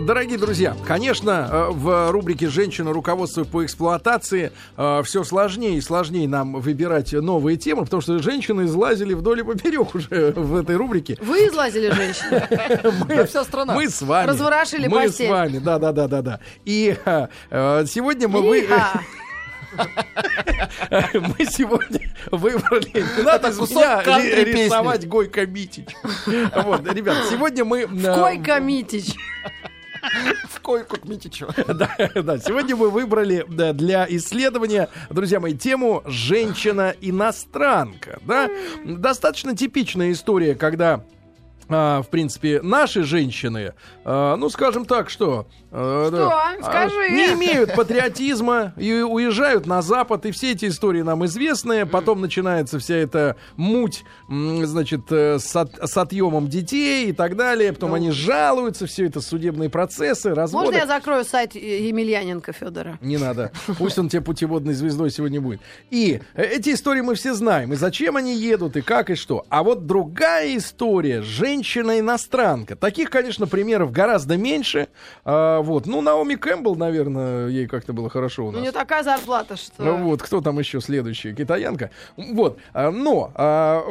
Дорогие друзья, конечно, э, в рубрике «Женщина. Руководство по эксплуатации» э, все сложнее и сложнее нам выбирать новые темы, потому что женщины излазили вдоль и поперек уже в этой рубрике. Вы излазили женщины? Мы, вся страна. Мы с вами. Разворошили Мы с вами, да-да-да-да-да. И э, сегодня мы... Мы сегодня выбрали... Надо кусок кантри рисовать Гойко Митич. Вот, ребят, сегодня мы... Койка Митич. В койку к Митичу. Да, да, сегодня мы выбрали да, для исследования, друзья мои, тему «Женщина-иностранка». Да? Достаточно типичная история, когда а, в принципе, наши женщины, а, ну, скажем так, что... а, Что? да, а, Скажи. Не имеют патриотизма и уезжают на Запад, и все эти истории нам известны. Потом начинается вся эта муть, значит, э, с, от- с отъемом детей и так далее. Потом они жалуются, все это судебные процессы, разводы. Можно я закрою сайт Емельяненко Федора? Не надо. Пусть он тебе путеводной звездой сегодня будет. И э, эти истории мы все знаем. И зачем они едут, и как, и что. А вот другая история. Женщина-иностранка. Таких, конечно, примеров гораздо меньше. А, вот. Ну, Наоми Кэмпбелл, наверное, ей как-то было хорошо у У нас. нее такая зарплата, что... Ну вот, кто там еще следующий? Китаянка. Вот. а, Но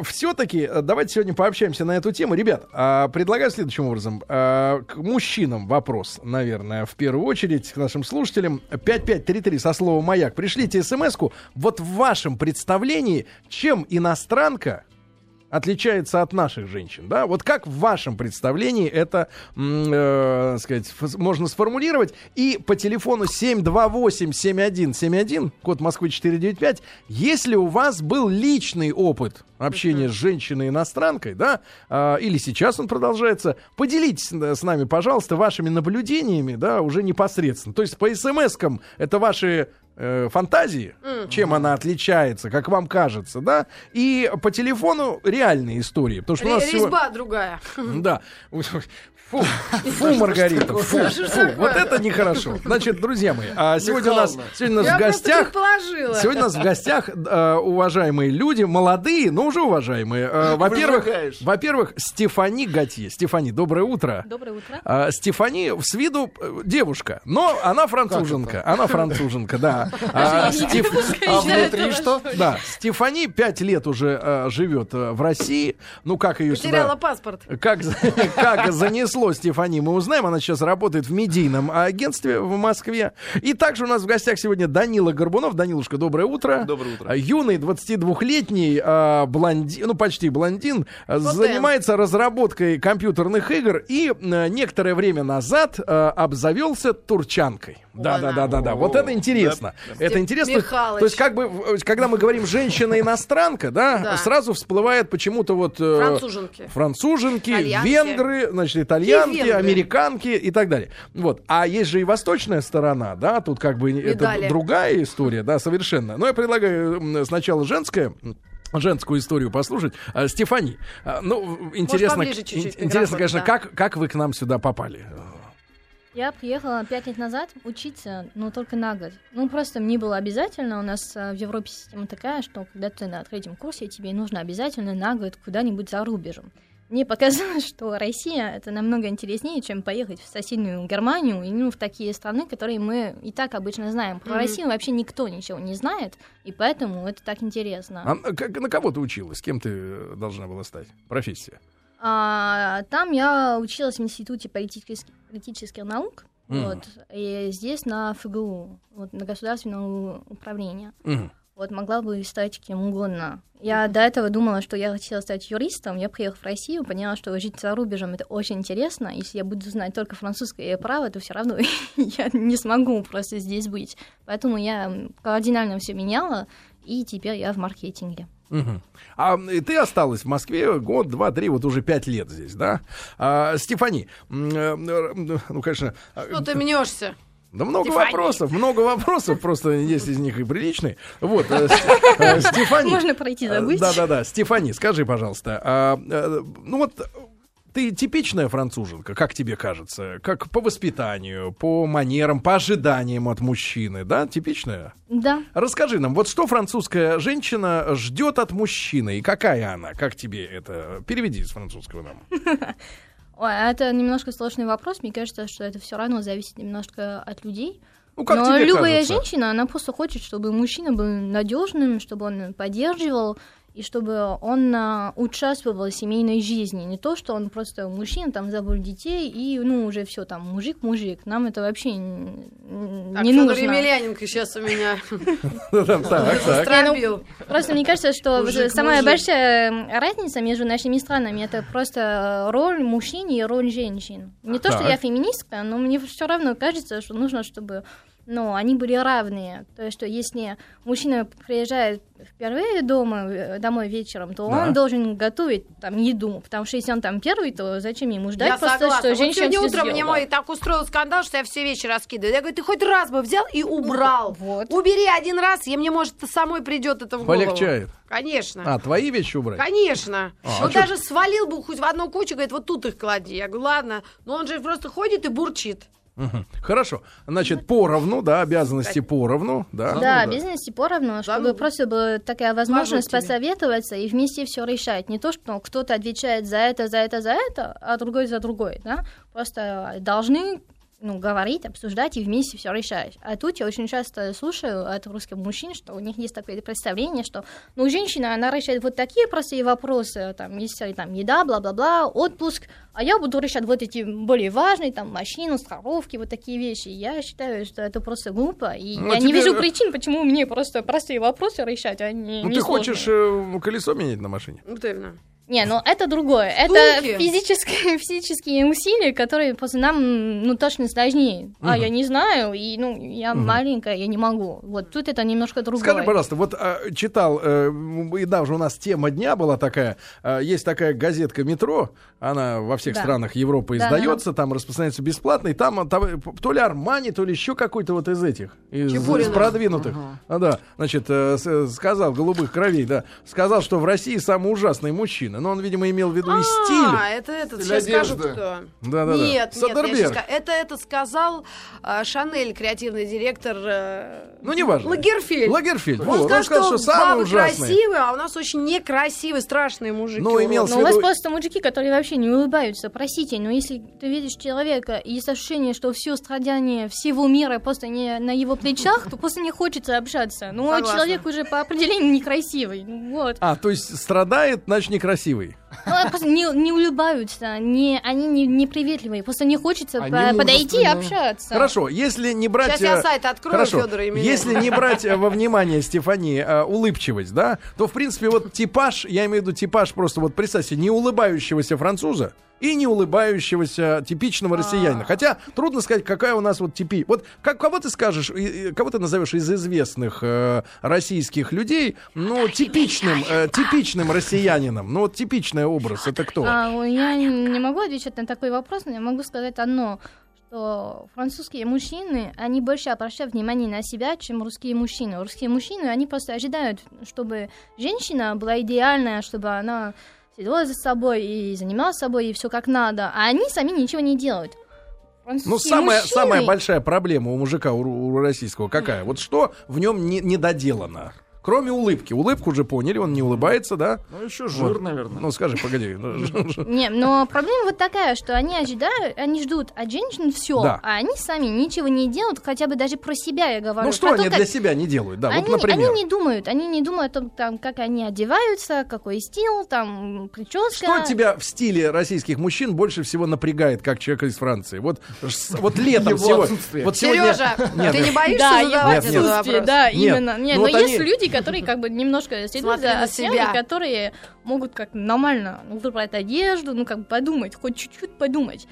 все-таки давайте сегодня пообщаемся на эту тему. Ребят, а, предлагаю следующим образом. А, К мужчинам вопрос, наверное, в первую очередь, к нашим слушателям. 5533 со словом «Маяк». Пришлите смс-ку. Вот в вашем представлении, чем иностранка отличается от наших женщин, да? Вот как в вашем представлении это, э, сказать, можно сформулировать? И по телефону 728-7171, код Москвы 495, если у вас был личный опыт общения с женщиной-иностранкой, да, а, или сейчас он продолжается, поделитесь э, с нами, пожалуйста, вашими наблюдениями, да, уже непосредственно. То есть по смс-кам это ваши э, фантазии, чем она отличается, как вам кажется, да, и по телефону реальные истории, потому что у Ре- нас всего- Резьба другая. да. Фу, фу, Маргарита, фу, фу, вот это нехорошо. Значит, друзья мои, а сегодня у нас, сегодня у нас в гостях. Сегодня у нас в гостях э, уважаемые люди, молодые, но уже уважаемые. Э, во-первых, во-первых, Стефани Готье. Стефани, доброе утро. Доброе утро. А, Стефани с виду э, девушка, но она француженка. Она француженка, да. А, Стеф- А внутри что? Да, Стефани пять лет уже э, живет э, в России. Ну, как ее Потеряла сюда... паспорт. Как, за- занесло Стефани, мы узнаем. Она сейчас работает в медийном агентстве в Москве. И также у нас в гостях сегодня Данила Горбунов. Данилушка, доброе утро. Доброе утро. А, Юный 22-летний а, блондин, ну почти блондин, а, занимается разработкой компьютерных игр и а, некоторое время назад а, обзавелся турчанкой. Да, да, да, да, да. Вот это интересно. Это интересно. То есть, как бы, в- когда мы говорим женщина-иностранка, да, Да. сразу всплывает почему-то вот э, Француженки. француженки, венгры, значит, итальянки, И американки и так далее. Вот. А есть же и восточная сторона, да, тут как бы Медали. это другая история, да, совершенно. Но я предлагаю сначала женское женскую историю послушать. А, Стефани, а, ну, интересно, поближе чуть-чуть ин- к интересно, конечно, да. как, как вы к нам сюда попали? Я приехала пять лет назад учиться, но только на год. Ну, просто мне было обязательно, у нас а, в Европе система такая, что когда ты на третьем курсе, тебе нужно обязательно на год куда-нибудь за рубежом. Мне показалось, что Россия это намного интереснее, чем поехать в соседнюю Германию и ну, в такие страны, которые мы и так обычно знаем. Про Мгм. Россию вообще никто ничего не знает, и поэтому это так интересно. А, как- на кого ты училась? Кем ты должна была стать? Профессия? А, там я училась в Институте политических, политических наук. Мгм. Вот, и здесь на ФГУ, вот, на государственное управление. Мгм. Вот, могла бы стать кем угодно. Я до этого думала, что я хотела стать юристом. Я приехала в Россию, поняла, что жить за рубежем это очень интересно. Если я буду знать только французское право, то все равно я не смогу просто здесь быть. Поэтому я кардинально все меняла, и теперь я в маркетинге. Мгм. А и ты осталась в Москве год, два, три, вот уже пять лет здесь, да? А, Стефани, э, м, ну, конечно, а, Что ты мнешься? Да много Стефани. вопросов, много вопросов, просто есть из них и приличные. Вот, э, э, Стефани. Можно пройти забыть. Да-да-да, Стефани, скажи, пожалуйста, а, э, ну вот ты типичная француженка, как тебе кажется? Как по воспитанию, по манерам, по ожиданиям от мужчины, да? Типичная? Да. Расскажи нам, вот что французская женщина ждет от мужчины и какая она? Как тебе это? Переведи с французского нам. Ой, это немножко сложный вопрос. Мне кажется, что это все равно зависит немножко от людей. Ну, как Но тебе любая кажется? женщина, она просто хочет, чтобы мужчина был надежным, чтобы он поддерживал и чтобы он а, участвовал в семейной жизни. Не то, что он просто мужчина, там забыл детей, и ну уже все там мужик-мужик. Нам это вообще Так, не нужно. Емельяненко сейчас у меня Ну, застробил. Просто мне кажется, что Мужик, самая мужик. большая разница между нашими странами это просто роль мужчин и роль женщин. Не то, что я феминистка, но мне все равно кажется, что нужно, чтобы ну, они были равные. То есть, что если мужчина приезжает впервые дома, э, домой вечером, то Да. он должен готовить там еду, потому что если он там первый, то зачем ему ждать Я просто, согласна. что Вот женщина сегодня утром мне мой так устроил скандал, что я все вещи раскидываю. Я говорю, ты хоть раз бы взял и убрал. Вот. Убери один раз, и мне, может, самой придет это в голову. Полегчает. Конечно. А, твои вещи убрать? Конечно. А, он а даже свалил бы хоть в одну кучу, говорит, вот тут их клади. Я говорю, ладно. Но он же просто ходит и бурчит. Мгм. Хорошо. Значит, поровну, да, обязанности поровну, да. Да, Ну бизнесе поровну, чтобы Зануда. просто была такая возможность посоветоваться и вместе все решать. Не то, что кто-то отвечает за это, за это, за это, а другой за другой, да? Просто должны ну, говорить, обсуждать и вместе все решать. А тут я очень часто слушаю от русских мужчин, что у них есть такое представление, что ну, женщина, она решает вот такие простые вопросы, там, если там еда, бла-бла-бла, отпуск, а я буду решать вот эти более важные, там, машину, страховки, вот такие вещи. Я считаю, что это просто глупо, и Ну, я не тебе- вижу причин, почему мне просто простые вопросы решать, а не Ну, не ты сложные. хочешь э, колесо менять на машине? Вот именно. Не, ну это другое. Это физические, физические усилия, которые просто нам, ну, точно сложнее. А я не знаю, и, ну, я маленькая, я не могу. Вот тут это немножко другое. Скажи, пожалуйста, вот а, читал, э, и даже у нас тема дня была такая, а, есть такая газетка «Метро», она во всех Да. странах Европы Да, издается, там распространяется бесплатно, и там, а, там, то ли Армани, то ли еще какой-то вот из этих, из, из продвинутых. А, да, значит, э, с- сказал, голубых кровей, да, сказал, что в России самый ужасный мужчина, но он, видимо, имел в виду и А, стиль. это этот, сейчас скажу, кто. Да-да-да. Нет, нет, я Содерберг. щас ска- это, это сказал а, Шанель, креативный директор э, Ну, неважно. Лагерфельд. Лагерфельд. Он Вот, сказал, он сказал, что, самый бабы ужасный. красивые, а у нас очень некрасивые, страшные мужики. Ну, имел Но у вас виду- просто мужики, которые вообще не улыбаются. Простите, но если ты видишь человека и есть ощущение, что все страдания всего мира просто не на его плечах, то просто не хочется общаться. Ну, а человек уже по определению некрасивый. Ну, вот. А, то есть страдает, значит, некрасивый. Ну, а просто не, не улыбаются, не, они не, не приветливые, просто не хочется Они по- подойти и общаться. Хорошо, если не брать... Сейчас я э, сайт открою, Хорошо, Федора Емельяненко. Если не брать э, во внимание, Стефани, э, улыбчивость, да, то, в принципе, вот типаж, я имею в виду типаж просто, вот представьте, не улыбающегося француза и не улыбающегося типичного россиянина. Хотя трудно сказать, какая у нас вот типи... Вот как, кого ты скажешь, и- кого ты назовешь из известных э, российских людей, ну, типичным, э, типичным россиянином, ну, вот типичный образ, это кто? А, я не не могу отвечать на такой вопрос, но я могу сказать одно, что французские мужчины, они больше обращают внимание на себя, чем русские мужчины. Русские мужчины, они просто ожидают, чтобы женщина была идеальная, чтобы она следила за собой и занималась собой, и все как надо, а они сами ничего не делают. Ну, Французские самая, мужчины- самая большая проблема у мужика, у, у российского, какая? Вот что в нем не, недоделано? Кроме улыбки. Улыбку уже поняли, он не улыбается, да? Ну, еще жир, Вот. наверное. Ну, скажи, погоди. Не, но проблема вот такая, что они ожидают, они ждут от женщин все, а они сами ничего не делают, хотя бы даже про себя я говорю. Ну, что они для себя не делают? Да, они, вот, например. они не думают, они не думают о том, там, как они одеваются, какой стиль, там, прическа. Что тебя в стиле российских мужчин больше всего напрягает, как человека из Франции? Вот, вот летом Его сегодня... Вот сегодня... Сережа, Нет, ты не нет. боишься задавать Нет, нет. этот вопрос? да, Нет, именно. Не, ну но есть люди, которые как бы немножко на за себя. которые могут как нормально ну, выбрать одежду, ну, как бы подумать, хоть чуть-чуть подумать.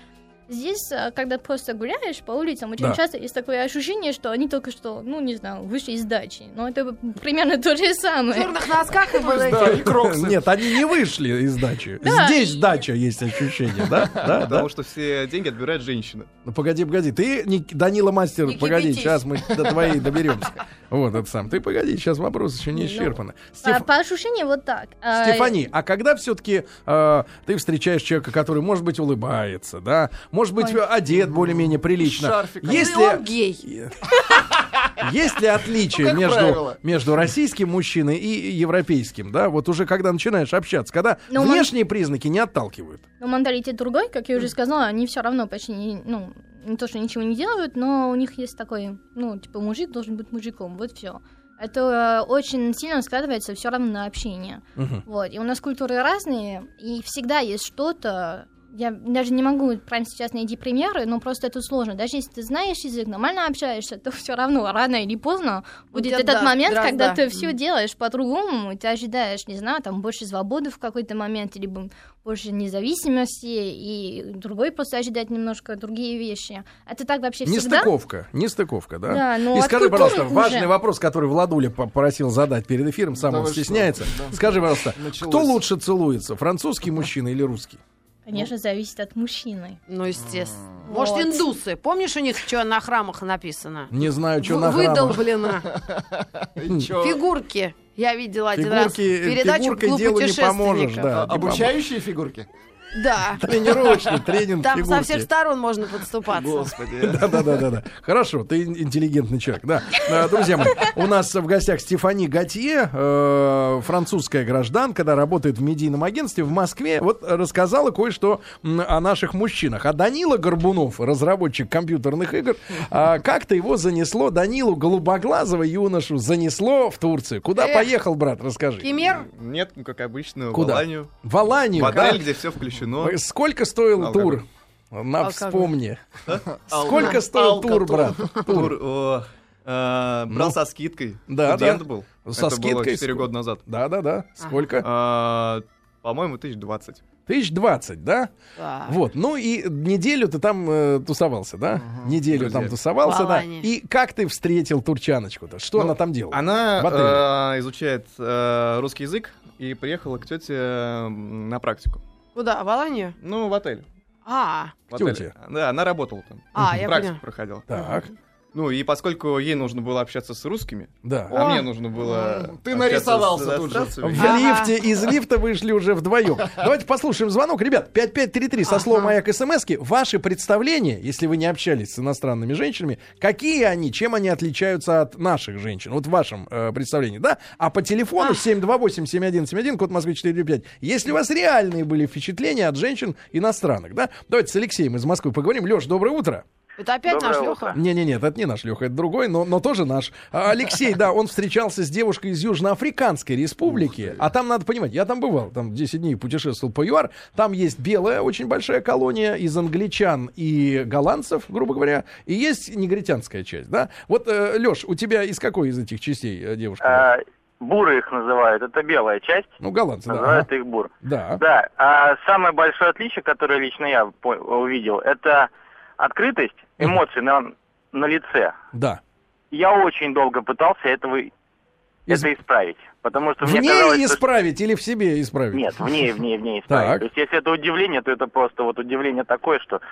Здесь, а, когда просто гуляешь по улицам, очень Да. часто есть такое ощущение, что они только что, ну, не знаю, вышли из дачи. Но это примерно то же В самое. черных носках и вот Да, эти. и кроксы. Нет, они не вышли из дачи. Да. Здесь дача есть ощущение, да? Да, да? Потому что все деньги отбирает женщина. Ну погоди, погоди. Ты, Данила Мастер, Не погоди, кипятись. сейчас мы до твоей доберемся. Вот это сам. Ты погоди, сейчас вопрос еще не Ну, исчерпаны. А, Стеф- по ощущениям вот так. А, Стефани, а когда все-таки ты встречаешь человека, который, может быть, улыбается, да, может быть, Ой. одет более-менее прилично, Шарфиком. если Ну, он гей. есть ли отличие Ну, между, правило. между российским мужчиной и европейским, да? Вот уже когда начинаешь общаться, когда Ну, мон- внешние признаки не отталкивают. Но менталитет другой, как я уже сказала, они все равно почти не, ну, не то, что ничего не делают, но у них есть такой, ну, типа, мужик должен быть мужиком, вот все. Это э, очень сильно складывается все равно на общение. Мгм. Вот. И у нас культуры разные, и всегда есть что-то. Я даже не могу прямо сейчас найти примеры, но просто это сложно. Даже если ты знаешь язык, нормально общаешься, то все равно рано или поздно будет тебя, этот да, момент, дрозда. когда ты все делаешь по-другому, и ты ожидаешь, не знаю, там больше свободы в какой-то момент, либо больше независимости, и другой просто ожидает немножко другие вещи. Это так вообще всегда. Нестыковка, нестыковка, да? Да, но И от скажи, пожалуйста, уже. важный вопрос, который Владуля попросил задать перед эфиром, сам Да он что? стесняется. Да. Скажи, пожалуйста, Началось. кто лучше целуется, французский мужчина или русский? Конечно, зависит от мужчины. Ну, естественно. Вот. Может, индусы. Помнишь, у них что на храмах написано? Не знаю, что на храмах. Выдолблено. Фигурки. Я видела один раз передачу «Клуб путешественников». Обучающие фигурки? Да. Тренировочный тренинг Там со фигурки. всех сторон можно подступаться. Господи. Да, да, да, да, да. Хорошо, ты ин- интеллигентный человек, да. Э, Друзья мои, у нас в гостях Стефани Готье, э, французская гражданка, да, работает в медийном агентстве в Москве. Вот рассказала кое-что о наших мужчинах. А Данила Горбунов, разработчик компьютерных игр, а, как-то его занесло, Данилу Голубоглазого юношу занесло в Турцию. Куда Эх. поехал, брат, расскажи. Кемер? Нет, ну, как обычно, Куда? в Аланию. В Аланию, В да? отель, где все включено. Сколько стоил Алкоголь. тур? На Алкоголь. вспомни. Сколько стоил тур, брат? Тур, э, брал Ну. со скидкой. Да, Студент да. был. Со Это было скидкой 4 ск- года назад. Да, да, да. Сколько? А, По-моему, 1020. Тысяч двадцать, да? Да. Вот, ну и неделю ты там э, тусовался, да? Неделю Друзья. там тусовался, да. И как ты встретил турчаночку-то? Что Ну, она там делала? Она э, изучает э, русский язык и приехала к тете э, на практику. Куда? В Аланию? Ну, в отель. А, В отеле. Да, она работала там. а, я Практику поняла. проходила. Так, Ну, и поскольку ей нужно было общаться с русскими, да. а О. мне нужно было... Ты нарисовался с тут же. В Ага. лифте, из лифта вышли уже вдвоем. Давайте послушаем звонок. Ребят, 5533 со словом Ага. «Маяк» смс Ваши представления, если вы не общались с иностранными женщинами, какие они, чем они отличаются от наших женщин? Вот в вашем э, представлении, да? А по телефону 728-7171, код Москвы 495, если у вас реальные были впечатления от женщин иностранных, да? Давайте с Алексеем из Москвы поговорим. Леш, доброе утро. Это опять Доброе наш утро. Леха? Не-не-не, это не наш Леха, это другой, но, но тоже наш. А, Алексей, да, он встречался с девушкой из Южноафриканской республики. А там, надо понимать, я там бывал, там 10 дней путешествовал по ЮАР. Там есть белая очень большая колония из англичан и голландцев, грубо говоря. И есть негритянская часть, да? Вот, Леш, у тебя из какой из этих частей э, девушка? А, буры их называют. Это белая часть. Ну, голландцы, да. Называют их бур. Да. Да. А самое большое отличие, которое лично я по- увидел, это открытость эмоций на, на лице. Да. Я очень долго пытался этого, Из- это исправить. Потому что мне В казалось, ней что- исправить или в себе исправить? Нет, в ней, в ней, в ней Так. исправить. То есть, если это удивление, то это просто вот удивление такое, что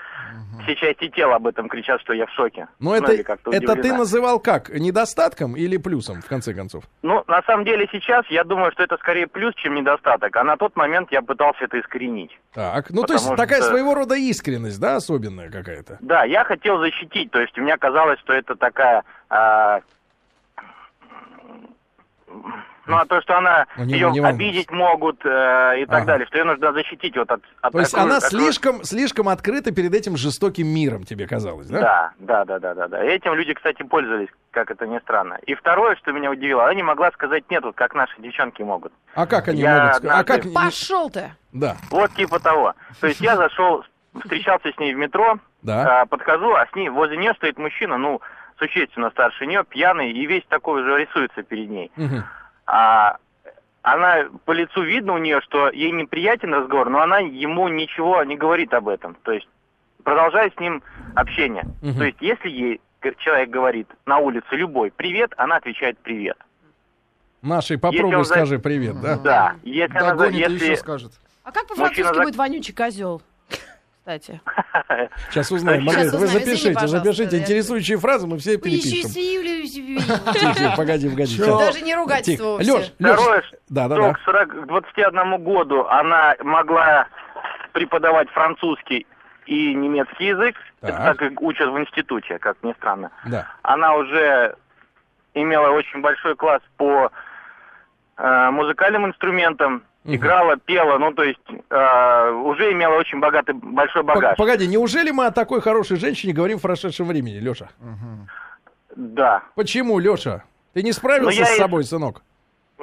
все части тела об этом кричат, что я в шоке. Но Ну, это, или как-то это ты называл как? Недостатком или плюсом, в конце концов? Ну, на самом деле сейчас я думаю, что это скорее плюс, чем недостаток. А на тот момент я пытался это искоренить. Так, ну то есть такая что- своего рода искренность, да, особенная какая-то. Да, я хотел защитить, то есть мне казалось, что это такая... а, ну, а то, что она Ну, не- ее не обидеть могут э, и так Ага. далее, что ее нужно защитить вот от... от То есть такой- она такой- слишком, слишком открыта перед этим жестоким миром, тебе казалось, да? Да, да, да, да, да, да. Этим люди, кстати, пользовались, как это ни странно. И второе, что меня удивило, она не могла сказать нет, вот как наши девчонки могут. А как они Я могут сказать? А как... Пошел ты! Да, Вот типа того. То есть я зашел, встречался с ней в метро, да. а, подхожу, а с ней возле нее стоит мужчина, ну, существенно старше нее, пьяный, и весь такой уже рисуется перед ней. А она по лицу видно у нее, что ей неприятен разговор, но она ему ничего не говорит об этом. То есть продолжает с ним общение. То есть если ей человек говорит на улице любой привет, она отвечает привет. Нашей попробуй он за- скажи привет, да? Да. Если она, Догонит и если еще скажет. А как по-французски будет вонючий козел? Кстати. Сейчас узнаем. Маргарита, вы запишите, запишите интересующие фразы, мы все перепишем. Тихо, погоди, погоди. Даже не ругательство. Леш, Леш, да, да, да. к 40 к 21 году она могла преподавать французский и немецкий язык, так как учат в институте, как ни странно. Да. Она уже имела очень большой класс по э, музыкальным инструментам, Мгм. играла, пела, ну, то есть э, уже имела очень богатый, большой багаж. Погоди, неужели мы о такой хорошей женщине говорим в прошедшем времени, Леша? Да. Почему, Леша? Ты не справился Ну, с и- собой, сынок?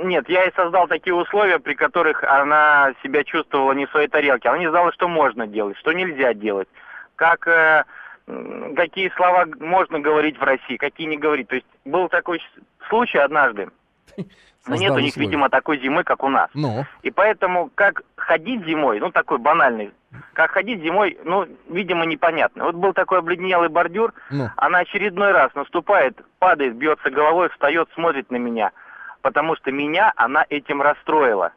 Нет, я и создал такие условия, при которых она себя чувствовала не в своей тарелке. Она не знала, что можно делать, что нельзя делать, как э, какие слова можно говорить в России, какие не говорить. То есть был такой случай однажды. Но нет у них, условия. видимо, такой зимы, как у нас. Ну, И поэтому, как ходить зимой, ну, такой банальный, как ходить зимой, ну, видимо, непонятно. Вот был такой обледенелый бордюр, ну. она очередной раз наступает, падает, бьется головой, встает, смотрит на меня, потому что меня она этим расстроила.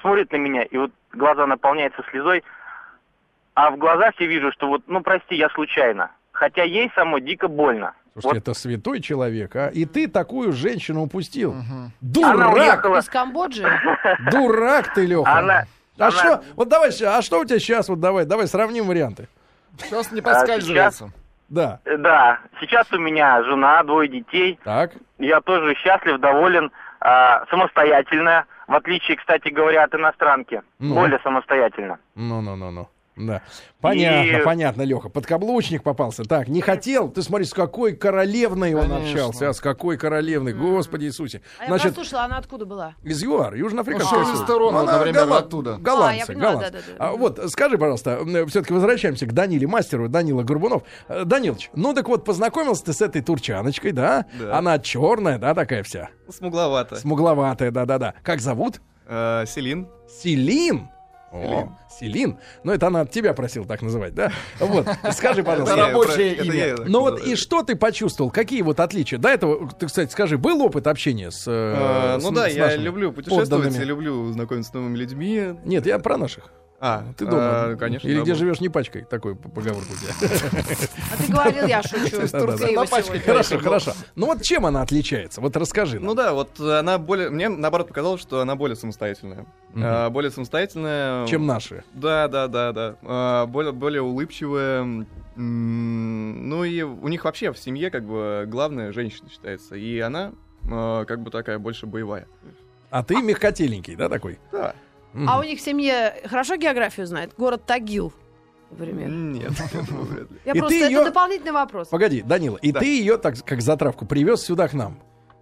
Смотрит на меня, и вот глаза наполняются слезой, а в глазах я вижу, что вот, ну, прости, я случайно. Хотя ей самой дико больно. Слушайте, Вот это святой человек, а? И ты такую женщину упустил. она Дурак! Из Камбоджи? Дурак ты, Леха. Она- А она- что? Вот давай, а что у тебя сейчас? Вот давай, давай сравним варианты. Сейчас не А, поскальзывается. Да. э, да, сейчас у меня жена, двое детей, Так. я тоже счастлив, доволен, а, самостоятельная, в отличие, кстати говоря, от иностранки, Ну. более самостоятельно. Ну-ну-ну-ну. Да. Понятно, И- понятно, Леха. Подкаблучник попался. Так, не хотел. Ты смотри, с какой королевной он Конечно. общался. А с какой королевной? Господи Иисусе. А я послушала, она откуда была? из ЮАР, Южноафриканская Ну, Ну, она одновременно оттуда. Голландцы, А, я поняла, голландцы. да-да-да. А вот скажи, пожалуйста, все-таки возвращаемся к Даниле Мастеру, Данила Горбунов. Э, Данилыч, ну так вот, познакомился ты с этой турчаночкой, да? Да. Она черная, да, такая вся? Смугловато. Смугловатая, да-да-да. Как зовут? Э, Селин. Селин. О, Селин. Ну, это она от тебя просила так называть, да? Вот, скажи, пожалуйста. Это рабочее имя. Ну вот и что ты почувствовал? Какие вот отличия? До этого, ты, кстати, скажи, был опыт общения с... э, с- Ну да, я люблю путешествовать, люблю знакомиться с новыми людьми. Нет, я про наших. А, Ты дома, э, конечно. Или да, где живешь не пачкой, такой п- поговорка у тебя. А ты говорил, я шучу. Хорошо, хорошо. Ну вот чем она отличается? Вот расскажи. Ну да, вот она более... Мне, наоборот, показалось, что она более самостоятельная. Э, более самостоятельная. Чем наши. Да, да, да, да. Э, более, улыбчивая. Ну и у них вообще в семье как бы главная женщина считается. И она э, как бы такая больше боевая. А ты мягкотеленький, да, такой? Да. А у них в семье хорошо географию знает? Город Тагил, например. Нет, я думаю, вряд ли. Я И просто... ты Это её- дополнительный вопрос. Погоди, Данила, и Да. ты ее, так как затравку, привез сюда к нам,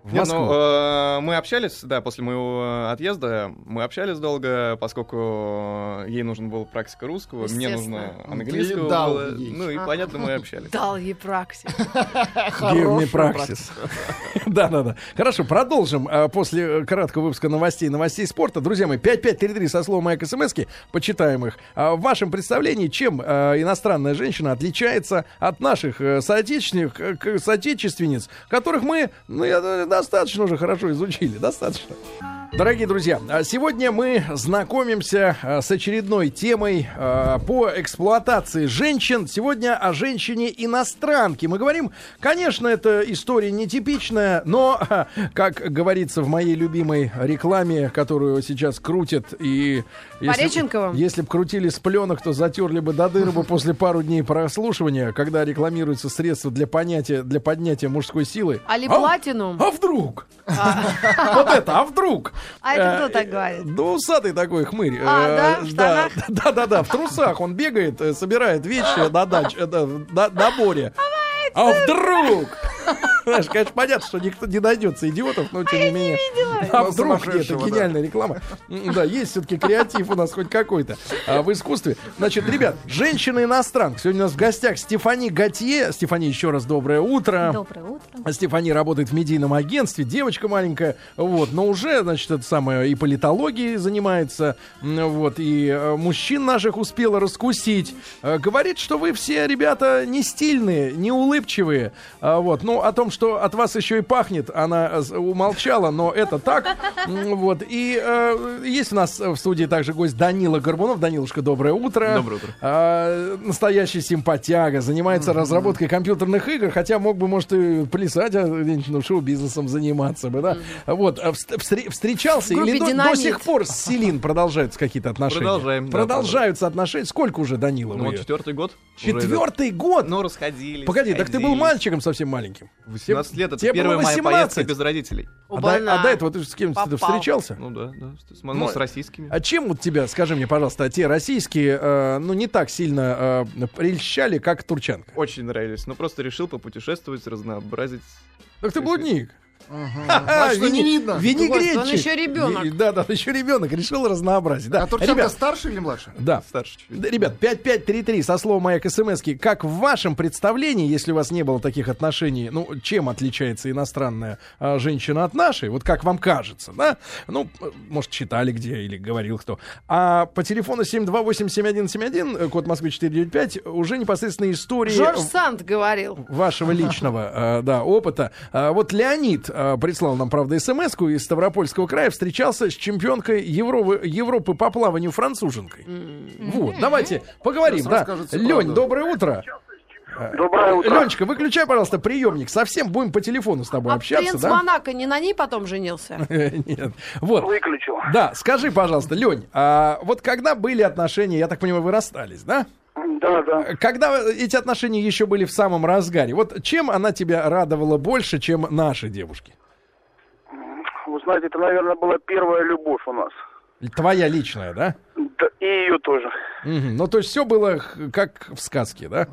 в Не, Москву. ну, э, мы общались, да, после моего отъезда, мы общались долго, поскольку ей нужна была практика русского, мне нужно английского Ты дал было. ей. Ну и А. понятно, мы общались. Дал ей праксис. Геевный Хорошую праксис. Да-да-да. Хорошо, продолжим а, после э, краткого выпуска новостей, новостей спорта. Друзья мои, 5533 со словом «Майк» смски, почитаем их. А В вашем представлении, чем а, иностранная женщина отличается от наших э, соотечественных, э, к- соотечественниц, которых мы, ну, я достаточно уже хорошо изучили, достаточно. Дорогие друзья, а сегодня мы знакомимся а, с очередной темой а, по эксплуатации женщин. Сегодня о женщине-иностранке. Мы говорим, конечно, это история нетипичная, но, как говорится в моей любимой рекламе, которую сейчас крутят и... Пореченковым? Если бы крутили с пленок, то затерли бы до дыры бы после пару дней прослушивания, когда рекламируются средства для понятия, для поднятия мужской силы. Али А- Платинум? а вдруг? Вот это, а вдруг? А это кто Э, так говорит? Да усатый такой хмырь. А, Э, да? Да, да, да, в трусах он бегает, э, собирает вещи на дач, э, да, на на море. А вдруг? Знаешь, конечно, понятно, что никто не найдется идиотов, но тем не менее. А вдруг это гениальная реклама. Да, есть все-таки креатив у нас хоть какой-то а, в искусстве. Значит, ребят, женщина-иностранка. Сегодня у нас в гостях Стефани Готье. Стефани, еще раз доброе утро. Доброе утро. Стефани работает в медийном агентстве, девочка маленькая, вот, но уже, значит, это самое, и политологией занимается, вот, и э, мужчин наших успела раскусить. Э, говорит, что вы все, ребята, не стильные, не улыбчивые, А, вот, ну, о том, что от вас еще и пахнет, она э, умолчала, но это так, вот, и э, есть у нас в студии также гость Данила Горбунов. Данилушка, доброе утро. Доброе утро. А, настоящий симпатяга, занимается разработкой компьютерных игр, хотя мог бы, может, и плясать, а где-нибудь, ну, шоу-бизнесом заниматься бы, да? Вот, а вст- встре- встречался или до, до сих пор с Селин продолжаются какие-то отношения? Продолжаем, да, Продолжаются отношения. Сколько уже, Данила? Ну вот четвертый год. Четвертый год? да. Ну, расходились. Погоди, так ты был мальчиком совсем маленьким. Этим? 18 лет это тебе первая моя 18? поездка без родителей. А до, а до этого ты с кем-то Попал. встречался? Ну да, да. С, ну, Ну, с российскими. А чем вот тебя, скажи мне, пожалуйста, те российские, э, ну, не так сильно э, прельщали, как турчанка? Очень нравились. Но просто решил попутешествовать, разнообразить. Так ты блудник. А что, не видно? Винегретчик. Он еще ребенок. Да, да, еще ребенок. Решил разнообразить. Да. А Ребят, старше или младше? да. Старше Ребят, 5533 со словом «Маяк» смс Как в вашем представлении, если у вас не было таких отношений, ну, чем отличается иностранная а, женщина от нашей? Вот как вам кажется, да? Ну, может, читали где или говорил кто. А по телефону 728-7171, э, код Москвы 495, уже непосредственно истории Жорж Санд говорил. вашего личного, э, да, опыта. А, вот Леонид э, прислал нам, правда, смс из Ставропольского края, встречался с чемпионкой Европы, Европы по плаванию француженкой. Вот, давайте поговорим, Сейчас да. Лень, доброе утро. Доброе утро. Ленечка, выключай, пожалуйста, приемник. Совсем будем по телефону с тобой А общаться, принц да? Монако не на ней потом женился? Нет. Вот. Выключил. Да, скажи, пожалуйста, Лень, а вот когда были отношения, я так понимаю, вы расстались, да? Да, да. Когда эти отношения еще были в самом разгаре, вот чем она тебя радовала больше, чем наши девушки? Вы знаете, это, наверное, была первая любовь у нас. Твоя личная, да? Да, и ее тоже. Мгм. Ну, то есть все было как в сказке, да?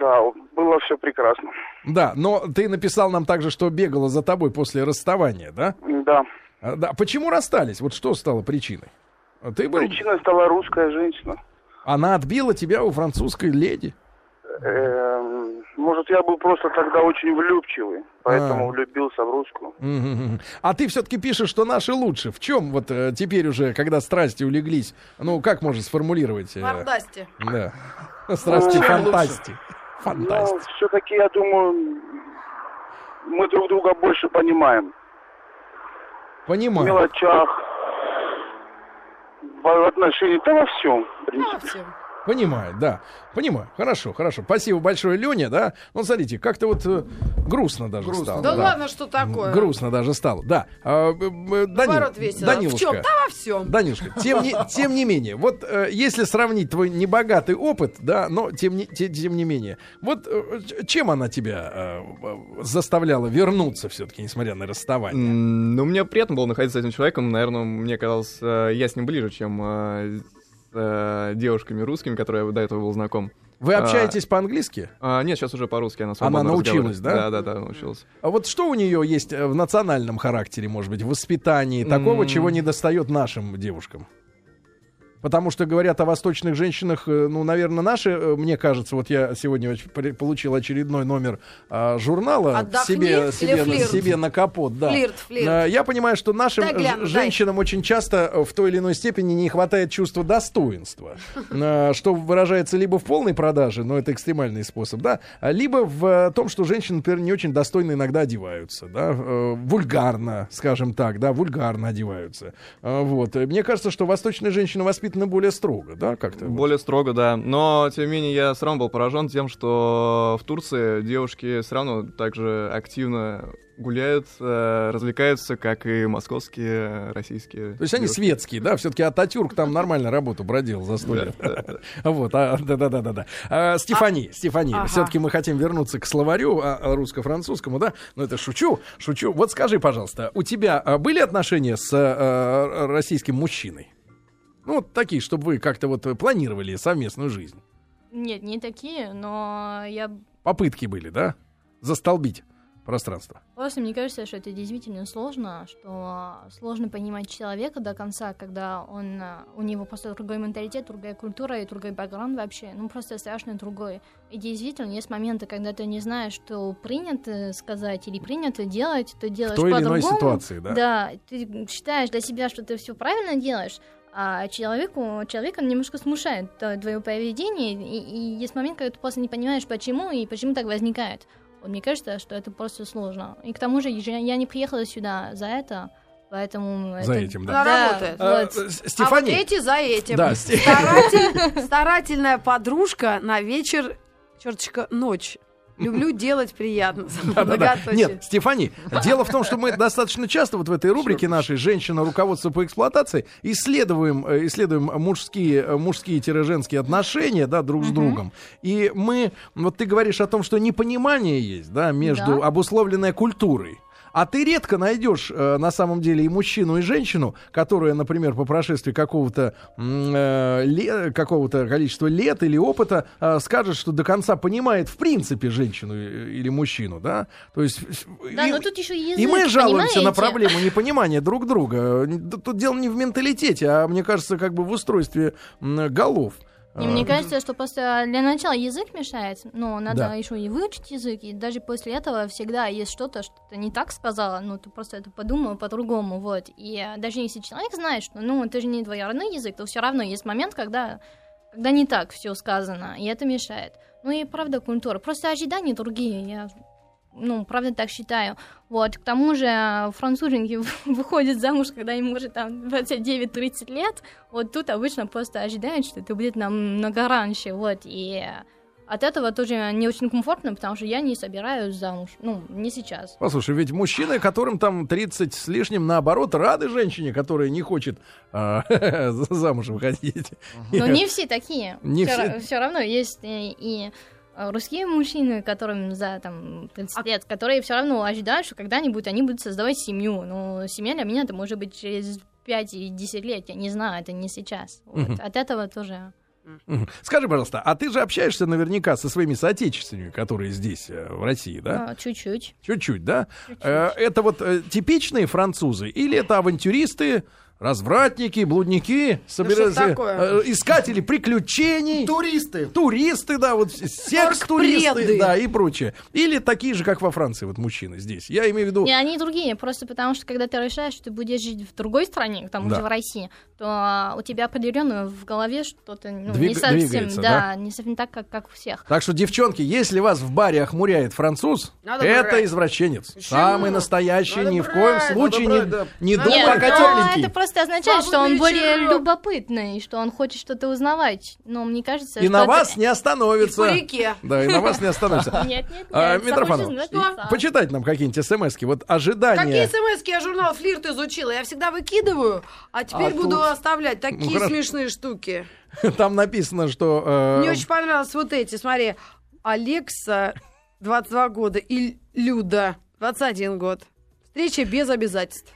Да, было все прекрасно. Да, но ты написал нам также, что бегала за тобой после расставания, да? Да. А, да. Почему расстались? Вот что стало причиной? А Ты был... Причиной стала русская женщина. Она отбила тебя у французской леди. Эм, Может, я был просто тогда очень влюбчивый, поэтому А. влюбился в русскую. А ты все-таки пишешь, что наши лучше. В чем вот э, теперь уже, когда страсти улеглись, ну, как можно сформулировать? э, Мордасти. Да. Страсти Ну, фантасти. Фантасти. все-таки, я думаю, мы друг друга больше понимаем. В Понимаю. мелочах, в отношении, да во всем, в принципе. всем. Понимаю, да. Понимаю. Хорошо, хорошо. Спасибо большое, Леня, да. Ну, смотрите, как-то вот э, грустно даже Грустно, стало. Да ладно, что такое? Грустно даже стало, да. А, б- б- Данил- Наоборот, весело. Данилушка, В чем? Да во всем. Данилушка, тем не, тем не менее, вот э, если сравнить твой небогатый опыт, да, но тем не, те- тем, не менее, вот э, чем она тебя э, э, заставляла вернуться все-таки, несмотря на расставание? Ну, мне приятно было находиться с этим человеком. Наверное, мне казалось, э, я с ним ближе, чем э, э, девушками русскими, которые я до этого был знаком. Вы а- общаетесь по-английски? А, нет, сейчас уже по-русски она свободно научилась, да? Да, да, да, научилась. А вот что у нее есть э, в национальном характере, может быть, в воспитании, такого, М. чего не достает нашим девушкам? Потому что говорят о восточных женщинах, э, ну, наверное, наши, э, мне кажется, вот я сегодня получил очередной номер а, журнала Отдохни себе, себе, на- себе на капот, да. Флирт, флирт. А, Я понимаю, что нашим Дай гляну, женщинам очень часто э, в той или иной степени не хватает чувства достоинства, что выражается либо в полной продаже, но это экстремальный способ, да, а либо в э, том, что женщины, например, не очень достойно иногда одеваются, да, э, вульгарно, скажем так, да, вульгарно одеваются. Вот. Мне кажется, что восточные женщины воспитаны более строго, да, как-то. вот. Более строго, да. Но, тем не менее, я все равно был поражен тем, что в Турции девушки все равно так же активно гуляют, э, развлекаются, как и московские, э, российские. То есть они девушки. светские, да? Все-таки Ататюрк там нормально работу бродил за сто лет. Вот, а, да-да-да-да. А, Стефани, Стефани, Ага. все-таки мы хотим вернуться к словарю а, а, русско-французскому, да? Но это шучу, шучу. Вот скажи, пожалуйста, у тебя а, были отношения с а, российским мужчиной? Ну, вот такие, чтобы вы как-то вот э, планировали совместную жизнь. Нет, не такие, но я Попытки были, да? Застолбить пространство. Просто мне кажется, что это действительно сложно, что сложно понимать человека до конца, когда он, а, у него просто другой менталитет, другая культура и другой бэкграунд вообще, ну просто страшно другой. И действительно есть моменты, когда ты не знаешь, что принято сказать или принято делать, ты делаешь той или иной по-другому. ситуации, да. Да, ты считаешь для себя, что ты все правильно делаешь, а человеку, человека немножко смущает твое поведение, и, и есть момент, когда ты просто не понимаешь, почему и почему так возникает. Вот мне кажется, что это просто сложно. И к тому же я не приехала сюда за это, поэтому... За это- этим, да. Она работает. А, вот. э, А вот Стефани, эти за этим. Да, Старатель- старательная подружка на вечер, черточка, ночь. Люблю делать приятно. Нет, Стефани, дело в том, что мы достаточно часто вот в этой рубрике нашей «Женщина. Руководство по эксплуатации» исследуем, э, исследуем мужские, э, мужские-женские отношения, да, друг с другом. И мы, вот ты говоришь о том, что непонимание есть, да, между Да. обусловленное культурой. А ты редко найдешь э, на самом деле и мужчину, и женщину, которая, например, по прошествии какого-то э, какого-то количества лет или опыта э, скажет, что до конца понимает в принципе женщину и- или мужчину, да? То есть Да, и, но тут еще язык, и мы жалуемся на понимаете? проблему непонимания друг друга. Тут дело не в менталитете, а мне кажется, как бы в устройстве голов. И мне А, кажется, что просто для начала язык мешает, но надо Да. еще и выучить язык, и даже после этого всегда есть что-то, что ты не так сказала, ну ты просто это подумала по-другому, вот. И э, даже если человек знает, что, ну, это же не твой родной язык, то все равно есть момент, когда, когда не так все сказано, и это мешает. Ну и правда культура, просто ожидания другие, я ну, правда так считаю. Вот, к тому же э, француженки выходят замуж, когда им уже там 29-30 лет. Вот тут обычно просто ожидают, что это будет намного раньше, вот, и от этого тоже не очень комфортно, потому что я не собираюсь замуж, ну, не сейчас. Послушай, ведь мужчины, которым там 30 с лишним, наоборот, рады женщине, которая не хочет а, замуж выходить. Но не все такие. Не все, все. равно есть э, и э, русские мужчины, которым за там 30 лет, которые все равно ожидают, что когда-нибудь они будут создавать семью. Но семья для меня это может быть через 5 и 10 лет, я не знаю, это не сейчас. Вот. Мгм. От этого тоже. Скажи, пожалуйста, а ты же общаешься наверняка со своими соотечественниками, которые здесь, э, в России, да? а, чуть-чуть. Чуть-чуть, да? Чуть-чуть. Э, Это вот э, типичные французы или это авантюристы, развратники, блудники, собира- что такое? э, искатели приключений? Туристы. Туристы, да, вот секс-туристы, да, и прочее. Или такие же, как во Франции, вот мужчины здесь. Я имею в виду... Не, они другие, просто потому что когда ты решаешь, что ты будешь жить в другой стране, к тому Да. же в России, то а, у тебя определенно в голове что-то ну, Двиг- не совсем, двигается, да, не совсем так, как, как у всех. Так что, девчонки, если вас в баре охмуряет француз, Надо это брать. извращенец. Самый настоящий, Надо ни в брать, коем надо случае брать, не, да. не Надо думай, пока но тепленький. Это просто означает, что он Свободный более любопытный, что он хочет что-то узнавать. Но мне кажется, И что на это- вас не остановится. И реке. Да, и на вас не остановится. Нет, нет, нет. А, захочешь Митрофанов. Почитать нам какие-нибудь смс-ки. Вот Какие ожидания. смс я журнал «Флирт» изучила? Я всегда выкидываю, а теперь А буду оставлять такие Ну, хорошо. смешные штуки. Там написано, что... э, Мне очень понравилось вот эти, смотри. Алекса, 22 года, и Люда, 21 год. Встреча без обязательств.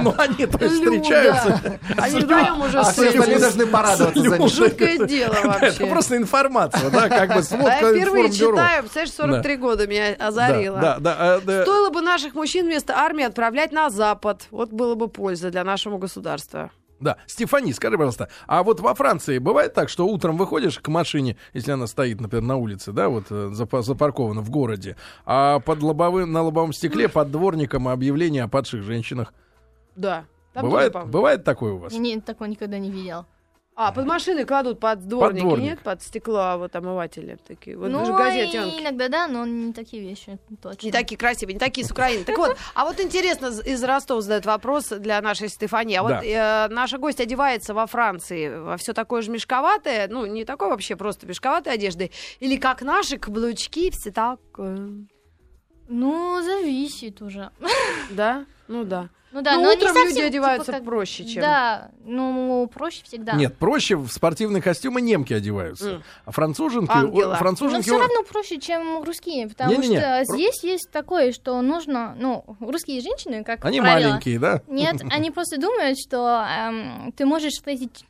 Ну, они то есть встречаются. Они вдвоем уже А встретились. должны порадоваться за. Жуткое дело Это вообще. просто информация, да, как бы сводка А я впервые читаю, представляешь, 43 года меня озарило. Да. Стоило бы наших мужчин вместо армии отправлять на Запад. Вот было бы польза для нашего государства. Да, Стефани, скажи, пожалуйста, а вот во Франции бывает так, что утром выходишь к машине, если она стоит, например, на улице, да, вот э, запа- запаркована в городе, а под лобовым, на лобовом стекле под дворником объявление о падших женщинах. Да. Там бывает, тоже, бывает такое у вас? Я не, такого никогда не видел. А, под машины кладут под дворники, дворник. нет? Под стекло, а вот омыватели такие. Вот ну, же в газете. он- и иногда да, но не такие вещи, точно. Не такие красивые, не такие с Украины. Так вот, а вот интересно, из Ростова задают вопрос для нашей Стефании. А вот э, наша гость одевается во Франции во все такое же мешковатое, ну, не такое вообще просто мешковатой одежды, или как наши каблучки, все так, э, Ну, зависит уже. да? Ну да. Ну да, Ну, но утром не совсем, люди типа, одеваются как- проще, чем... Да, ну, проще всегда. Нет, проще в спортивные костюмы немки одеваются. М. А француженки... Ангела. о, Но Француженки... все равно проще, чем русские, потому Не-не-не, что про- здесь есть такое, что нужно, ну, русские женщины, как Они правило, маленькие, да? Нет, они просто думают, что эм, ты можешь встретить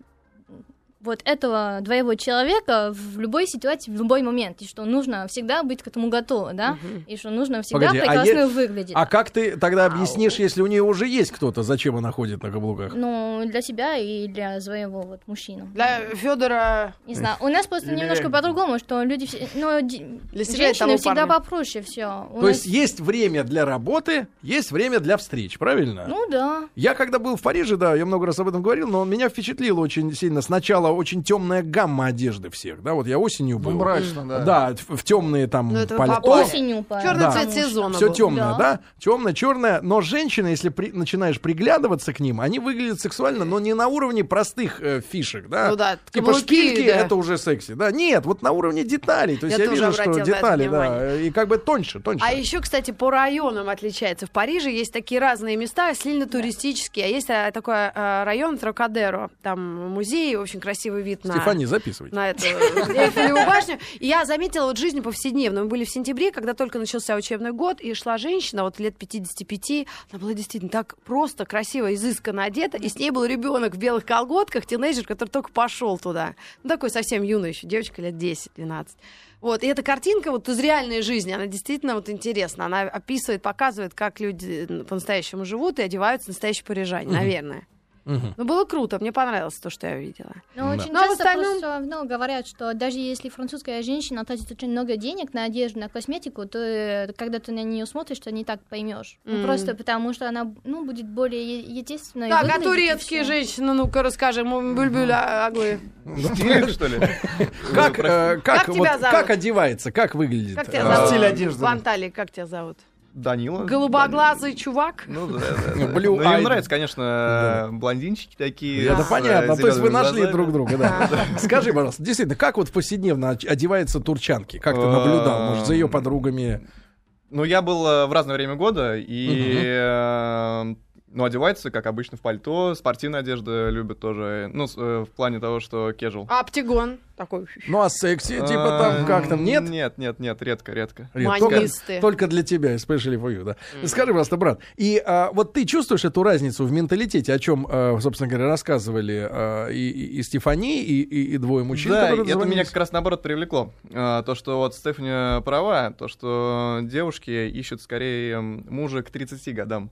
вот этого двоего человека в любой ситуации, в любой момент, и что нужно всегда быть к этому готовы, да, и что нужно всегда Погоди, а прекрасно е- выглядеть. А как ты тогда объяснишь, если у нее уже есть кто-то, зачем она ходит на каблуках? Ну, для себя и для своего вот мужчину. Для Федора Не знаю, у нас просто Или- немножко по-другому, что люди, все, ну, Для женщины всегда парня. попроще все. То есть есть время для работы, есть время для встреч, правильно? Ну да. Я когда был в Париже, да, я много раз об этом говорил, но он меня впечатлил очень сильно. Сначала очень темная гамма одежды всех, да, вот я осенью Ну, был. мрачно, да. Да, в, в темные там Ну, это пальто. Осенью, по- Черный Да. цвет сезона Все темное, да? Да. Темное, черное. Но женщины, если при- начинаешь приглядываться к ним, они выглядят сексуально, но не на уровне простых э, фишек, да? Ну да, Типа каблуки, шпильки да. это уже секси, да? Нет, вот на уровне деталей. То есть Я я, вижу, что детали, да, и как бы тоньше, тоньше. А еще, кстати, по районам отличается. В Париже есть такие разные места, сильно туристические. А есть а, такой а, район Трокадеро. Там музей, очень красивый вид на... Стефани, записывай. на эту Эйфелеву башню. И я заметила вот жизнь повседневную. Мы были в сентябре, когда только начался учебный год, и шла женщина, вот лет 55, она была действительно так просто, красиво, изысканно одета, и с ней был ребенок в белых колготках, тинейджер, который только пошел туда. Ну, такой совсем юный еще, девочка лет 10-12. Вот, и эта картинка вот из реальной жизни, она действительно вот интересна. Она описывает, показывает, как люди по-настоящему живут и одеваются настоящие парижане, наверное. Мгм. Ну, было круто, мне понравилось то, что я увидела. Но очень Но в часто остальном- просто равно говорят, что даже если французская женщина тратит очень много денег на одежду, на косметику, то э, когда ты на нее смотришь, то не так поймешь. Ну, Мгм. просто потому что она ну, будет более естественной. Так, а турецкие женщины, ну-ка расскажем, бульбюль а- аглы. Стиль, что ли? Как, э, как, Как вот, зовут? как одевается, как выглядит? Как тебя э, зовут? стиль одежды. В Анталии как тебя зовут? Данила. Голубоглазый чувак? Ну да, да, да. Blue Ну, им нравится, конечно, блондинчики такие. Это понятно, э, то есть вы нашли глазами. друг друга, да. Скажи, пожалуйста, действительно, как вот повседневно одевается турчанки? Как ты наблюдал, может, за ее подругами? Ну, я был э, в разное время года, и... э, Ну, одевается, как обычно, в пальто, спортивная одежда любят тоже. Ну, с- э, в плане того, что кежуал. А Аптигон такой. Ну, а секси, типа там, как там, нет? Нет, нет, нет, редко, редко. Рита, только, Манисты. только для тебя, especially for you, да. Скажи, пожалуйста, брат, и а, вот ты чувствуешь эту разницу в менталитете, о чем, а, собственно говоря, рассказывали а, и, и, Стефани, и, и, и двое мужчин, да, это меня как раз наоборот привлекло. А, То, что вот Стефани права, то, что девушки ищут скорее мужа к 30 годам.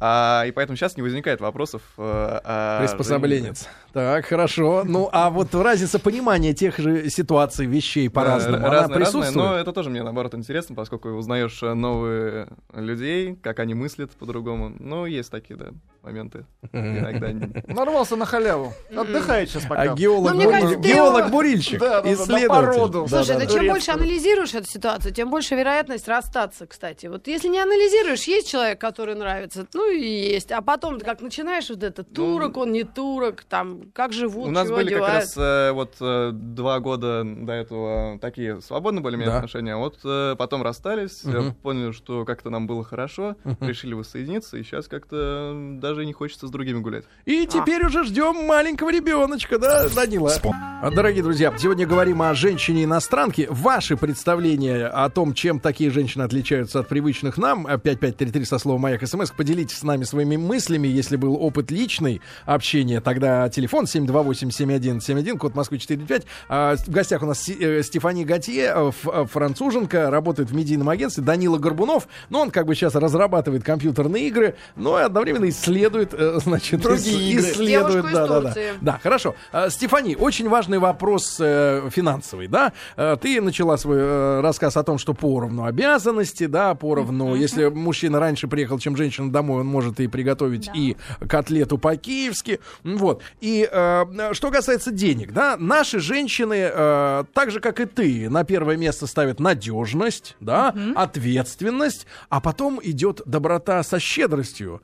А, и поэтому сейчас не возникает вопросов о Приспособленец. Так, хорошо. Ну, а вот разница понимания тех же ситуаций, вещей по-разному, Да, она присутствует? разные, но это тоже мне, наоборот, интересно, поскольку узнаешь э, новые людей, как они мыслят по-другому. Ну, есть такие, да, моменты. Иногда. Нарвался на халяву. Отдыхает сейчас пока. А геолог, Ну, кажется, ты геолог-бурильщик, Да, да, исследователь. Да, Слушай, да, ну да. чем турецкую. больше анализируешь эту ситуацию, тем больше вероятность расстаться, кстати. Вот если не анализируешь, есть человек, который нравится, ну и есть. А потом, как начинаешь вот это, турок, он не турок, там, как живут, У нас были как одевают. раз э, вот э, два года до этого такие свободные были у меня Да. отношения, а вот э, потом расстались, Мгм. поняли, что как-то нам было хорошо, решили воссоединиться, и сейчас как-то м, даже не хочется с другими гулять. И теперь уже ждем маленького ребеночка, да, Данила? А, Дорогие друзья, сегодня говорим о женщине-иностранке. Ваши представления о том, чем такие женщины отличаются от привычных нам, а, 5533 со словом «Маяк» СМС, поделитесь с нами своими мыслями. Если был опыт личный общения, тогда телефон 728-7171, код Москвы 45. А, в гостях у нас э, Стефани Готье, э, э, француженка, работает в медийном агентстве, Данила Горбунов, но он как бы сейчас разрабатывает компьютерные игры, но и одновременно исследует, э, значит, Другие ис- игры. исследует, да, да, да. Да, хорошо. А, Стефани, очень важный вопрос э, финансовый, да? Э, ты начала свой э, рассказ о том, что поровну обязанности, да, поровну. Если мужчина раньше приехал, чем женщина домой, он может и приготовить Да. и котлету по-киевски. Вот. И э, что касается денег, да, наши женщины, э, так же, как и ты, на первое место ставят надежность, да, ответственность, а потом идет доброта со щедростью.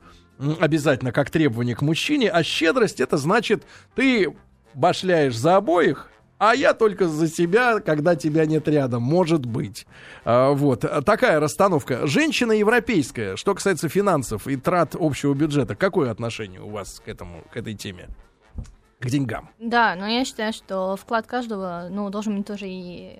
Обязательно как требование к мужчине, а щедрость это значит, ты башляешь за обоих, а я только за себя, когда тебя нет рядом, может быть. А, вот, такая расстановка. Женщина европейская, что касается финансов и трат общего бюджета, какое отношение у вас к этому, к этой теме? К деньгам. Да, но я считаю, что вклад каждого, ну, должен быть тоже и,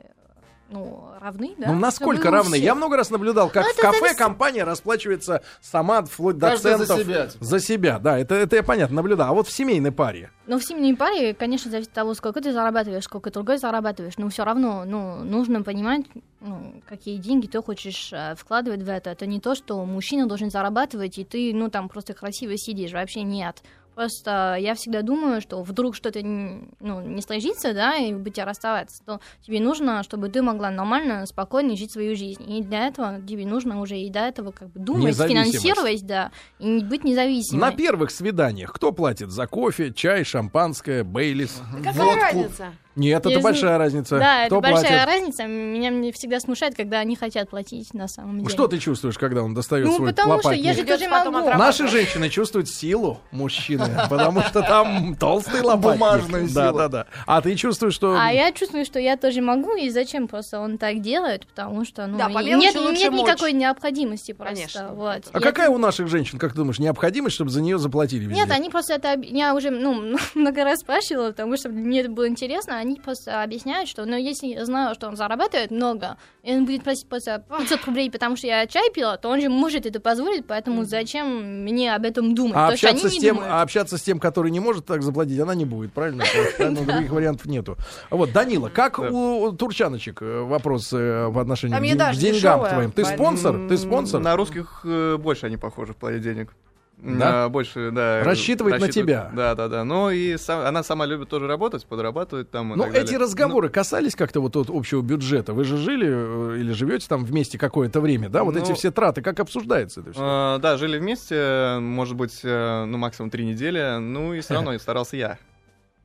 ну, равны, да? ну, насколько равны? Я много раз наблюдал, как Ну, в кафе зависит- компания расплачивается сама вплоть до Каждый за центов. себя, типа. За себя, да, это, это я понятно наблюдал. А вот в семейной паре. Ну, в семейной паре, конечно, зависит от того, сколько ты зарабатываешь, сколько другой зарабатываешь. Но все равно, ну, нужно понимать, ну, какие деньги ты хочешь э, вкладывать в это. Это не то, что мужчина должен зарабатывать, и ты, ну, там просто красиво сидишь. Вообще нет. Просто я всегда думаю, что вдруг что-то ну, не сложится, да, и вы тебя расставаться, то тебе нужно, чтобы ты могла нормально, спокойно жить свою жизнь. И для этого тебе нужно уже и до этого как бы думать, финансировать, да, и быть независимой. На первых свиданиях кто платит за кофе, чай, шампанское, бейлис? Какая разница? Нет, это Я большая разница. Да, кто это большая платит? разница. Меня мне всегда смущает, когда они хотят платить на самом деле. Что ты чувствуешь, когда он достает Ну, свой потому что лопатник? я же тоже могу. Наши женщины чувствуют силу мужчины, потому что там толстый лопатник. Бумажную Да, силу. да, да. А ты чувствуешь, что... А я чувствую, что я тоже могу, и зачем просто он так делает, потому что ну, Да, нет, нет мочь. никакой необходимости просто. Конечно. Вот. А Я- какая у наших женщин, как ты думаешь, необходимость, чтобы за нее заплатили везде? Нет, они просто это... Я уже ну, много раз спрашивала, потому что мне это было интересно. Они просто объясняют, что ну, если я знаю, что он зарабатывает много, и он будет просить просто 500 рублей, потому что я чай пила, то он же может это позволить, поэтому зачем мне об этом думать? А что общаться, они с тем, а общаться с тем, который не может так заплатить, она не будет, правильно? Других вариантов нету. Вот, Данила, как у турчаночек э, вопрос э, в отношении Там к деньгам твоим? Ты спонсор? Ты спонсор? На русских э, больше они похожи в плане денег. Да? Больше, да. Рассчитывает на тебя. Да, да, да. Ну и сам- она сама любит тоже работать, подрабатывает там. Ну, так далее. эти разговоры касались как-то вот от общего бюджета. Вы же жили э, или живете там вместе какое-то время, да? Вот Ну, эти все траты, как обсуждается это все? Ну, э, да, жили вместе, может быть, э, ну, максимум три недели, ну и все равно старался я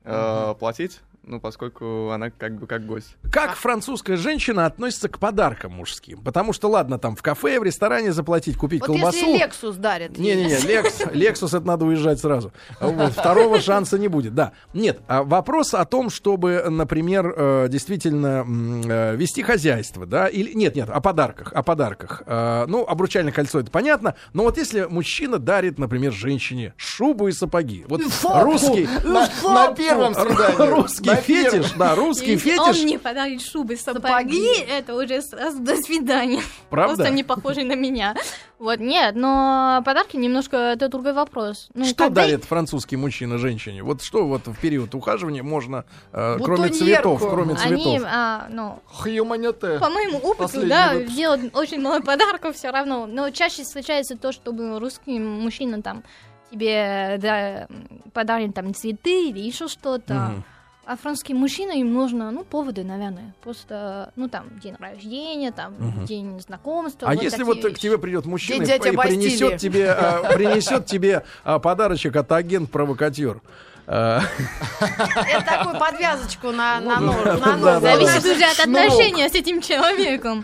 э, платить, ну, поскольку она как бы как гость. Как французская женщина относится к подаркам мужским? Потому что, ладно, там в кафе, в ресторане заплатить, купить Вот колбасу. если Лексус дарит. Не-не-не, Лекс, Лексус, это надо уезжать сразу. Вот, второго шанса не будет, да. Нет, а вопрос о том, чтобы, например, э, действительно э, вести хозяйство, да, или... Нет, нет, о подарках, о подарках. Э, Ну, обручальное кольцо, это понятно, но вот если мужчина дарит, например, женщине шубу и сапоги, вот русский... На, на первом свидании. Русский На фетиш, да, русский фетиш. он мне подарит шубы, сапоги, это уже сразу до свидания. Правда? Просто не похожий на меня. Вот, нет, но подарки немножко это другой вопрос. Ну, Что когда- дарит французский мужчина женщине? Вот что вот в период ухаживания можно, э, кроме цветов, кроме Они, цветов? а, ну, по моему опыту, Последний да, выпуск. делают очень много подарков все равно. Но чаще встречается то, чтобы русский мужчина там тебе да, подарит там цветы или еще что-то. Мгм. А французским мужчинам им нужно, ну, поводы, наверное. Просто, ну, там, день рождения, там, Мгм. день знакомства. А вот если вот к вещи. тебе придет мужчина и, Дядя и принесет тебе, а, принесет тебе а, подарочек от агент-провокатер. А, Это такую подвязочку на, Ну, да, Зависит уже от отношения с этим человеком.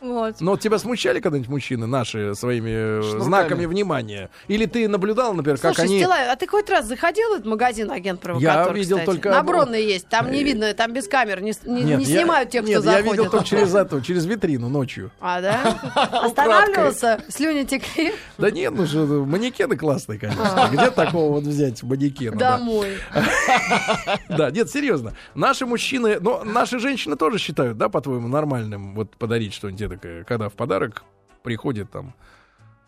Вот. Но тебя смущали когда-нибудь мужчины наши своими э, Шнурками. знаками внимания? Или ты наблюдал, например, как Слушай, они... Стилавин, а ты хоть раз заходил в этот магазин агент провокатор? Я видел кстати? только- На Бронной есть, там не видно, там без камер, не, не- Нет, не я- снимают тех, нет, кто я заходит. видел только через эту, через витрину ночью. А, да? Останавливался, слюни текли Да нет, ну же, манекены классные, конечно. Где такого вот взять манекена? домой. Да, нет, серьезно. Наши мужчины, но наши женщины тоже считают, да, по-твоему, нормальным вот подарить что-нибудь такое, когда в подарок приходит там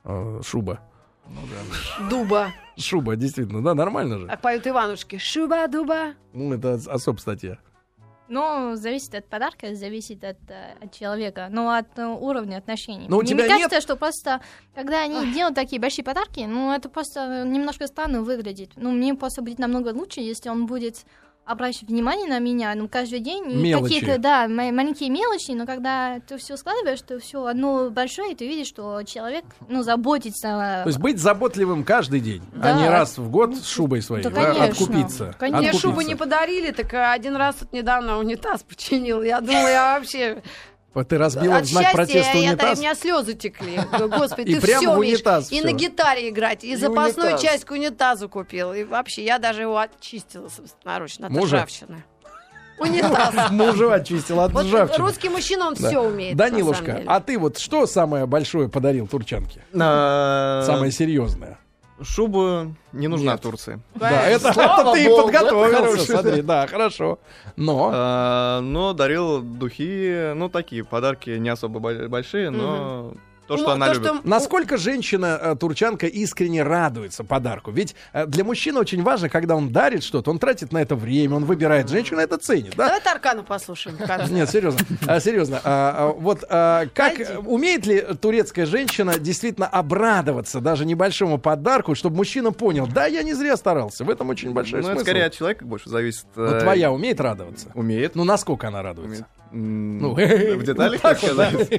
э, шуба. Дуба. Шуба, действительно, да, нормально же. Как поют Иванушки. Шуба-дуба. Ну, это ос- особ статья. Но зависит от подарка, зависит от, э, от человека, ну, от э, уровня отношений. Но у Мне тебя мне нет- кажется, что просто, когда они делают такие большие подарки, ну, это просто немножко странно выглядит. Ну, мне просто будет намного лучше, если он будет обращать внимание на меня, ну, каждый день. И Мелочи. какие-то, да, ма- маленькие мелочи, но когда ты все складываешь, то все одно большое, и ты видишь, что человек, ну, заботится. То есть быть заботливым каждый день, а Да. не раз в год с шубой своей. Да, конечно. откупиться. Конечно. Мне шубу не подарили, так а, один раз тут недавно унитаз починил. Я думала, я вообще... Ты разбила От в знак счастья протеста я- унитаз? у меня слезы текли. Господи, ты все в унитаз И на гитаре играть, и, запасную часть к унитазу купил. И вообще, я даже его очистила собственноручно от Мужа? ржавчины. Унитаз. Мужа очистил от Вот ржавчины. русский мужчина, он все умеет. Данилушка, а ты вот что самое большое подарил турчанке? Самое серьезное. Шуба не нужна Нет. в Турции. Да, это, Слава это ты богу, подготовился, это смотри, да, хорошо. Но А, но дарил духи, ну, такие подарки не особо бо- большие, но То, что Ну, она то, любит. что- Насколько женщина э, турчанка искренне радуется подарку? Ведь э, для мужчины очень важно, когда он дарит что-то, он тратит на это время, он выбирает женщину, это ценит, да? Давай Таркана послушаем. Нет, серьезно, а, серьезно. вот как умеет ли турецкая женщина действительно обрадоваться даже небольшому подарку, чтобы мужчина понял, да, я не зря старался. В этом очень большой Ну, это смысл. скорее от человека больше зависит. Э, твоя умеет радоваться? Умеет. Ну, насколько она радуется? Ну, в деталях так сказать.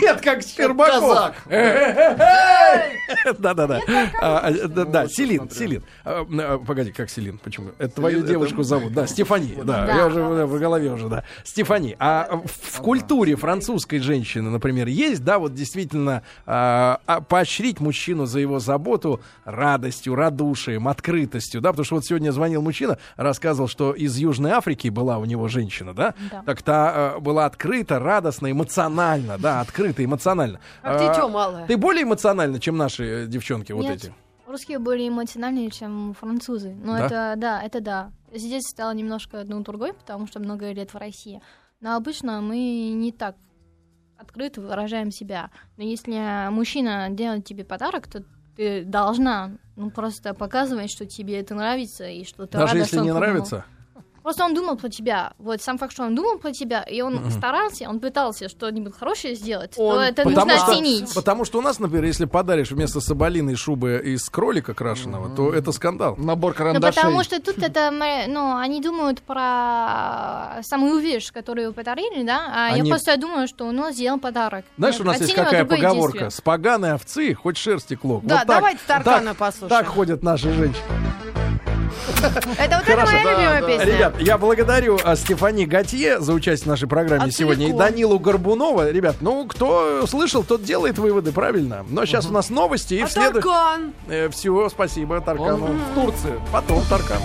Нет, как Щербаков. казак. Да-да-да. Да, Селин, Селин. Погоди, как Селин? Почему? Это твою девушку зовут. Да, Стефани. Да, я уже в голове уже, да. Стефани. А в культуре французской женщины, например, есть, да, вот действительно а, а, поощрить мужчину за его заботу радостью, радушием, открытостью, да, потому что вот сегодня звонил мужчина, рассказывал, что из Южной Африки была у него женщина, да, Да. так та а, была открыта, радостна, эмоционально, да, открыта, эмоционально. Как А, дитё малое. Ты более эмоциональна, чем наши э, девчонки вот эти? Русские более эмоциональнее, чем французы. Но Да? это да, это да. Здесь стало немножко ну, другой, потому что много лет в России. Но обычно мы не так открыто выражаем себя. Но если мужчина делает тебе подарок, то ты должна ну, просто показывать, что тебе это нравится и что ты Даже рада, если что не нравится? Просто он думал про тебя. Вот сам факт, что он думал про тебя, и он старался, он пытался что-нибудь хорошее сделать, то Он- это Потому нужно что, оценить. потому что у нас, например, если подаришь вместо соболиной шубы из кролика крашеного, то это скандал. Набор Ну, карандашей. потому что тут это, ну, они думают про самую вещь, которую подарили, да, а Они- я просто думаю, что он сделал подарок. Знаешь, у нас есть какая поговорка? действие. С поганой овцы хоть шерсти клок. Да, Вот так- давайте Таркана так- послушаем. Так ходят наши женщины. Это вот это Хорошо, моя да, любимая да. песня. Ребят, я благодарю а, Стефани Готье за участие в нашей программе А сегодня и. Данилу Горбунова. Ребят, ну, кто слышал, тот делает выводы, правильно? Но сейчас у нас новости и А вслед... Таркан? Э, всего спасибо Таркану. Он в Турции. Потом Таркан.